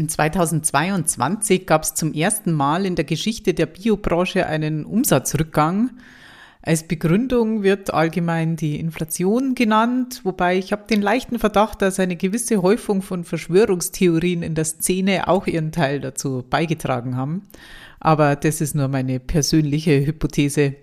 In 2022 gab es zum ersten Mal in der Geschichte der Biobranche einen Umsatzrückgang. Als Begründung wird allgemein die Inflation genannt, wobei ich habe den leichten Verdacht, dass eine gewisse Häufung von Verschwörungstheorien in der Szene auch ihren Teil dazu beigetragen haben. Aber das ist nur meine persönliche Hypothese.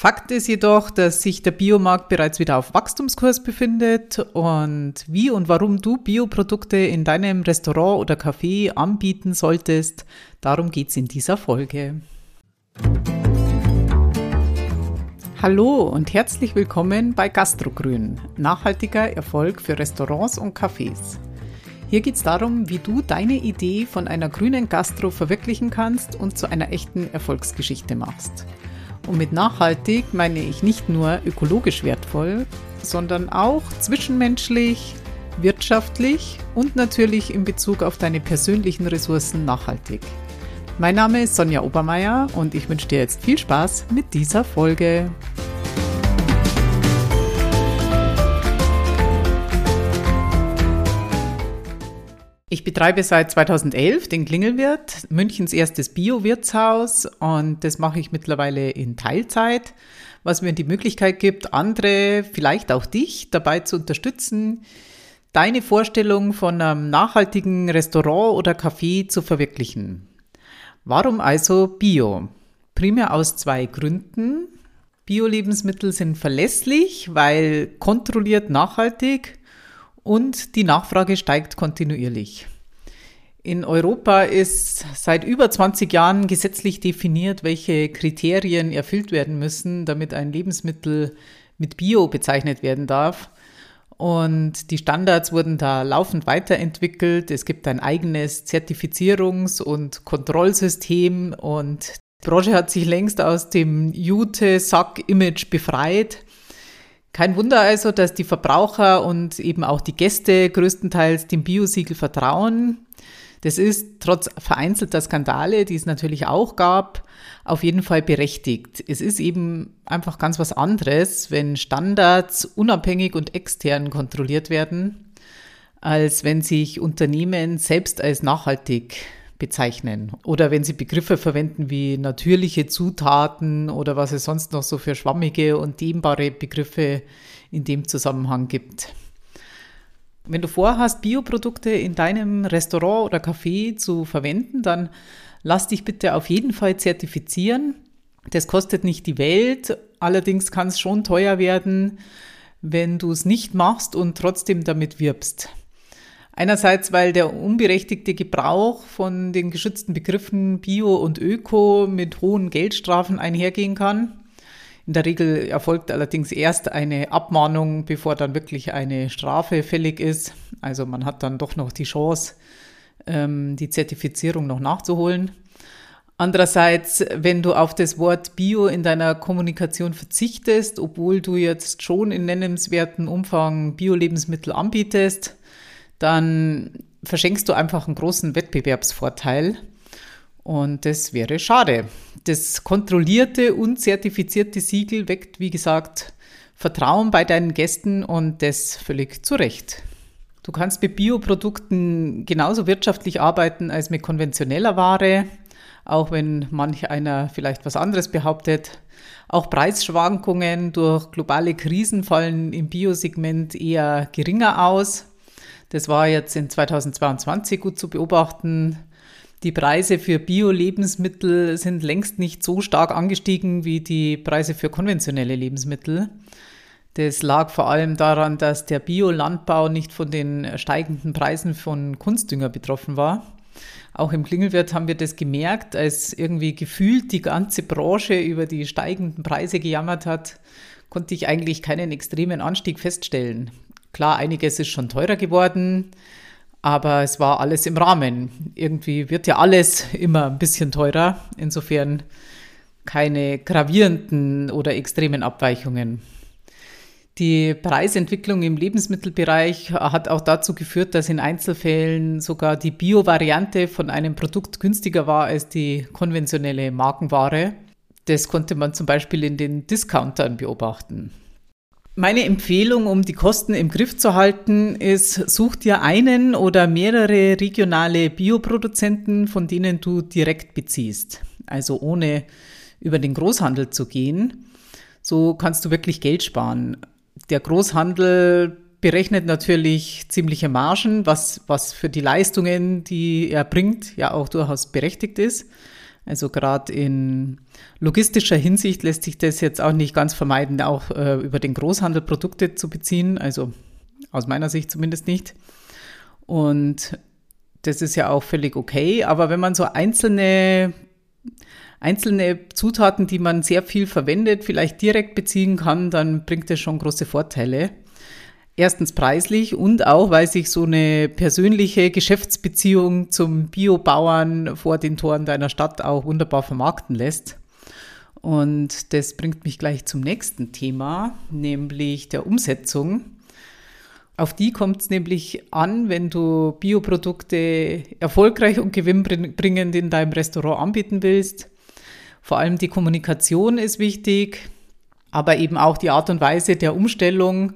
Fakt ist jedoch, dass sich der Biomarkt bereits wieder auf Wachstumskurs befindet und wie und warum du Bioprodukte in deinem Restaurant oder Café anbieten solltest, darum geht es in dieser Folge. Hallo und herzlich willkommen bei Gastrogrün, nachhaltiger Erfolg für Restaurants und Cafés. Hier geht es darum, wie du deine Idee von einer grünen Gastro verwirklichen kannst und zu einer echten Erfolgsgeschichte machst. Und mit nachhaltig meine ich nicht nur ökologisch wertvoll, sondern auch zwischenmenschlich, wirtschaftlich und natürlich in Bezug auf deine persönlichen Ressourcen nachhaltig. Mein Name ist Sonja Obermeier und ich wünsche dir jetzt viel Spaß mit dieser Folge. Ich betreibe seit 2011 den Klingelwirt, Münchens erstes Bio-Wirtshaus und das mache ich mittlerweile in Teilzeit, was mir die Möglichkeit gibt, andere, vielleicht auch dich, dabei zu unterstützen, deine Vorstellung von einem nachhaltigen Restaurant oder Café zu verwirklichen. Warum also Bio? Primär aus zwei Gründen. Bio-Lebensmittel sind verlässlich, weil kontrolliert nachhaltig und die Nachfrage steigt kontinuierlich. In Europa ist seit über 20 Jahren gesetzlich definiert, welche Kriterien erfüllt werden müssen, damit ein Lebensmittel mit Bio bezeichnet werden darf. Und die Standards wurden da laufend weiterentwickelt. Es gibt ein eigenes Zertifizierungs- und Kontrollsystem und die Branche hat sich längst aus dem Jute-Sack-Image befreit. Kein Wunder also, dass die Verbraucher und eben auch die Gäste größtenteils dem Biosiegel vertrauen. Das ist trotz vereinzelter Skandale, die es natürlich auch gab, auf jeden Fall berechtigt. Es ist eben einfach ganz was anderes, wenn Standards unabhängig und extern kontrolliert werden, als wenn sich Unternehmen selbst als nachhaltig bezeichnen. Oder wenn Sie Begriffe verwenden wie natürliche Zutaten oder was es sonst noch so für schwammige und dehnbare Begriffe in dem Zusammenhang gibt. Wenn du vorhast, Bioprodukte in deinem Restaurant oder Café zu verwenden, dann lass dich bitte auf jeden Fall zertifizieren. Das kostet nicht die Welt, allerdings kann es schon teuer werden, wenn du es nicht machst und trotzdem damit wirbst. Einerseits, weil der unberechtigte Gebrauch von den geschützten Begriffen Bio und Öko mit hohen Geldstrafen einhergehen kann. In der Regel erfolgt allerdings erst eine Abmahnung, bevor dann wirklich eine Strafe fällig ist. Also man hat dann doch noch die Chance, ähm, die Zertifizierung noch nachzuholen. Andererseits, wenn du auf das Wort Bio in deiner Kommunikation verzichtest, obwohl du jetzt schon in nennenswerten Umfang Bio-Lebensmittel anbietest, dann verschenkst du einfach einen großen Wettbewerbsvorteil. Und das wäre schade. Das kontrollierte und zertifizierte Siegel weckt, wie gesagt, Vertrauen bei deinen Gästen und das völlig zu Recht. Du kannst mit Bioprodukten genauso wirtschaftlich arbeiten als mit konventioneller Ware, auch wenn manch einer vielleicht was anderes behauptet. Auch Preisschwankungen durch globale Krisen fallen im Biosegment eher geringer aus. Das war jetzt in 2022 gut zu beobachten. Die Preise für Bio-Lebensmittel sind längst nicht so stark angestiegen wie die Preise für konventionelle Lebensmittel. Das lag vor allem daran, dass der Biolandbau nicht von den steigenden Preisen von Kunstdünger betroffen war. Auch im Klingelwirt haben wir das gemerkt, als irgendwie gefühlt die ganze Branche über die steigenden Preise gejammert hat, konnte ich eigentlich keinen extremen Anstieg feststellen. Klar, einiges ist schon teurer geworden, aber es war alles im Rahmen. Irgendwie wird ja alles immer ein bisschen teurer. Insofern keine gravierenden oder extremen Abweichungen. Die Preisentwicklung im Lebensmittelbereich hat auch dazu geführt, dass in Einzelfällen sogar die Bio-Variante von einem Produkt günstiger war als die konventionelle Markenware. Das konnte man zum Beispiel in den Discountern beobachten. Meine Empfehlung, um die Kosten im Griff zu halten, ist, such dir einen oder mehrere regionale Bioproduzenten, von denen du direkt beziehst. Also ohne über den Großhandel zu gehen. So kannst du wirklich Geld sparen. Der Großhandel berechnet natürlich ziemliche Margen, was, was für die Leistungen, die er bringt, ja auch durchaus berechtigt ist. Also gerade in logistischer Hinsicht lässt sich das jetzt auch nicht ganz vermeiden, auch äh, über den Großhandel Produkte zu beziehen. Also aus meiner Sicht zumindest nicht. Und das ist ja auch völlig okay. Aber wenn man so einzelne, einzelne Zutaten, die man sehr viel verwendet, vielleicht direkt beziehen kann, dann bringt das schon große Vorteile. Erstens preislich und auch, weil sich so eine persönliche Geschäftsbeziehung zum Biobauern vor den Toren deiner Stadt auch wunderbar vermarkten lässt. Und das bringt mich gleich zum nächsten Thema, nämlich der Umsetzung. Auf die kommt es nämlich an, wenn du Bioprodukte erfolgreich und gewinnbringend in deinem Restaurant anbieten willst. Vor allem die Kommunikation ist wichtig, aber eben auch die Art und Weise der Umstellung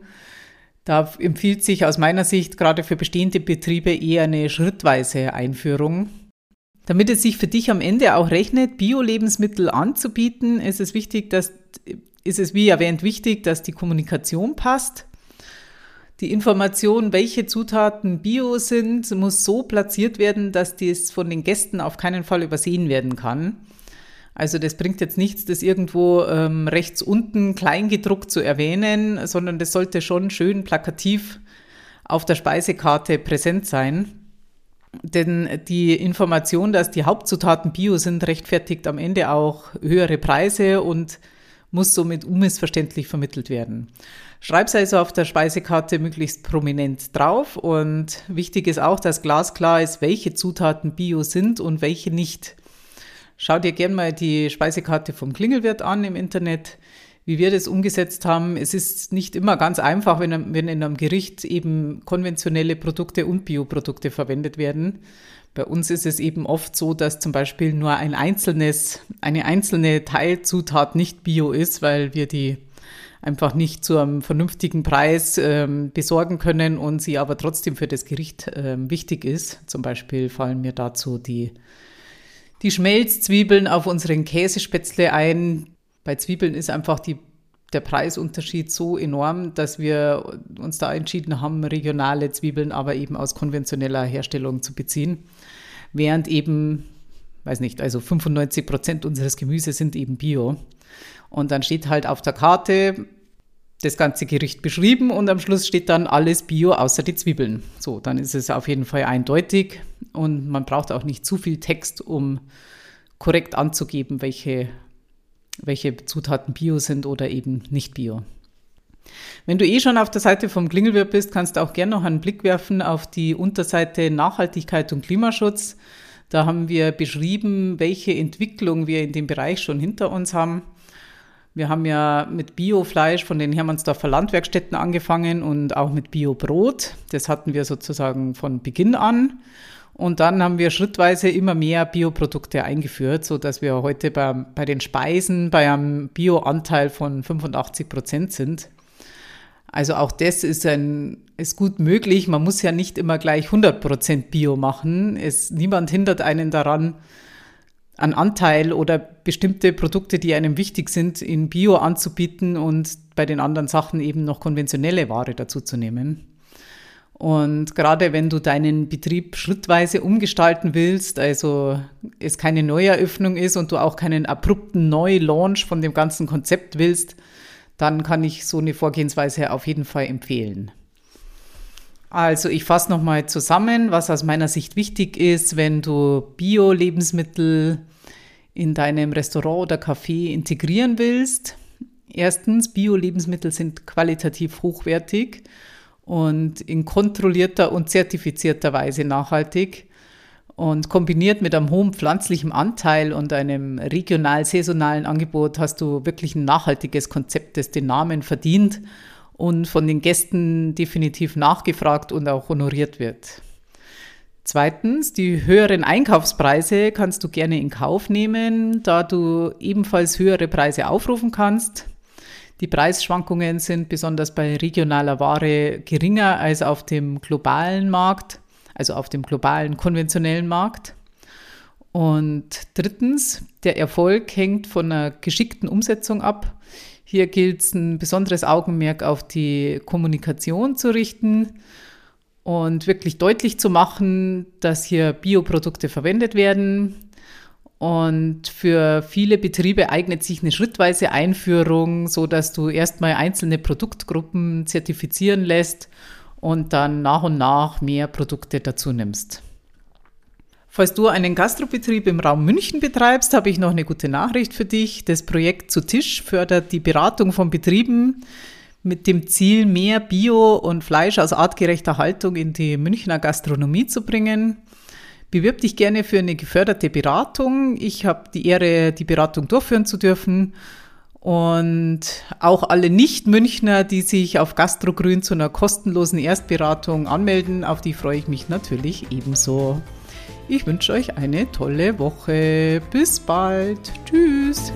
da empfiehlt sich aus meiner Sicht gerade für bestehende Betriebe eher eine schrittweise Einführung. Damit es sich für dich am Ende auch rechnet, Bio-Lebensmittel anzubieten, ist es wichtig, dass, ist es wie erwähnt wichtig, dass die Kommunikation passt. Die Information, welche Zutaten Bio sind, muss so platziert werden, dass dies von den Gästen auf keinen Fall übersehen werden kann. Also das bringt jetzt nichts, das irgendwo ähm, rechts unten kleingedruckt zu erwähnen, sondern das sollte schon schön plakativ auf der Speisekarte präsent sein. Denn die Information, dass die Hauptzutaten Bio sind, rechtfertigt am Ende auch höhere Preise und muss somit unmissverständlich vermittelt werden. Schreib es also auf der Speisekarte möglichst prominent drauf und wichtig ist auch, dass glasklar ist, welche Zutaten Bio sind und welche nicht. Schau dir gerne mal die Speisekarte vom Klingelwirt an im Internet, wie wir das umgesetzt haben. Es ist nicht immer ganz einfach, wenn, wenn in einem Gericht eben konventionelle Produkte und Bioprodukte verwendet werden. Bei uns ist es eben oft so, dass zum Beispiel nur ein einzelnes, eine einzelne Teilzutat nicht bio ist, weil wir die einfach nicht zu einem vernünftigen Preis ähm, besorgen können und sie aber trotzdem für das Gericht ähm, wichtig ist. Zum Beispiel fallen mir dazu die die Schmelzzwiebeln auf unseren Käsespätzle ein. Bei Zwiebeln ist einfach die, der Preisunterschied so enorm, dass wir uns da entschieden haben, regionale Zwiebeln aber eben aus konventioneller Herstellung zu beziehen. Während eben, weiß nicht, also 95 Prozent unseres Gemüses sind eben Bio. Und dann steht halt auf der Karte, das ganze Gericht beschrieben und am Schluss steht dann alles Bio außer die Zwiebeln. So, dann ist es auf jeden Fall eindeutig und man braucht auch nicht zu viel Text, um korrekt anzugeben, welche, welche Zutaten Bio sind oder eben nicht Bio. Wenn du eh schon auf der Seite vom Klingelwirt bist, kannst du auch gerne noch einen Blick werfen auf die Unterseite Nachhaltigkeit und Klimaschutz. Da haben wir beschrieben, welche Entwicklung wir in dem Bereich schon hinter uns haben. Wir haben ja mit Biofleisch von den Hermannsdorfer Landwerkstätten angefangen und auch mit Biobrot. Das hatten wir sozusagen von Beginn an. Und dann haben wir schrittweise immer mehr Bioprodukte eingeführt, so dass wir heute bei, bei den Speisen bei einem Bioanteil von 85 Prozent sind. Also auch das ist, ein, ist gut möglich. Man muss ja nicht immer gleich 100 Prozent Bio machen. Es, niemand hindert einen daran, einen Anteil oder bestimmte Produkte, die einem wichtig sind, in Bio anzubieten und bei den anderen Sachen eben noch konventionelle Ware dazu zu nehmen. Und gerade wenn du deinen Betrieb schrittweise umgestalten willst, also es keine Neueröffnung ist und du auch keinen abrupten Neulaunch von dem ganzen Konzept willst, dann kann ich so eine Vorgehensweise auf jeden Fall empfehlen. Also ich fasse nochmal zusammen, was aus meiner Sicht wichtig ist, wenn du Bio-Lebensmittel in deinem Restaurant oder Café integrieren willst. Erstens, Bio-Lebensmittel sind qualitativ hochwertig und in kontrollierter und zertifizierter Weise nachhaltig. Und kombiniert mit einem hohen pflanzlichen Anteil und einem regional-saisonalen Angebot hast du wirklich ein nachhaltiges Konzept, das den Namen verdient und von den Gästen definitiv nachgefragt und auch honoriert wird. Zweitens, die höheren Einkaufspreise kannst du gerne in Kauf nehmen, da du ebenfalls höhere Preise aufrufen kannst. Die Preisschwankungen sind besonders bei regionaler Ware geringer als auf dem globalen Markt, also auf dem globalen konventionellen Markt. Und drittens, der Erfolg hängt von einer geschickten Umsetzung ab. Hier gilt es ein besonderes Augenmerk auf die Kommunikation zu richten und wirklich deutlich zu machen, dass hier Bioprodukte verwendet werden. Und für viele Betriebe eignet sich eine schrittweise Einführung, so dass du erstmal einzelne Produktgruppen zertifizieren lässt und dann nach und nach mehr Produkte dazu nimmst. Falls du einen Gastrobetrieb im Raum München betreibst, habe ich noch eine gute Nachricht für dich. Das Projekt zu Tisch fördert die Beratung von Betrieben mit dem Ziel, mehr Bio und Fleisch aus artgerechter Haltung in die Münchner Gastronomie zu bringen. Bewirb dich gerne für eine geförderte Beratung. Ich habe die Ehre, die Beratung durchführen zu dürfen. Und auch alle Nicht-Münchner, die sich auf Gastrogrün zu einer kostenlosen Erstberatung anmelden, auf die freue ich mich natürlich ebenso. Ich wünsche euch eine tolle Woche. Bis bald. Tschüss.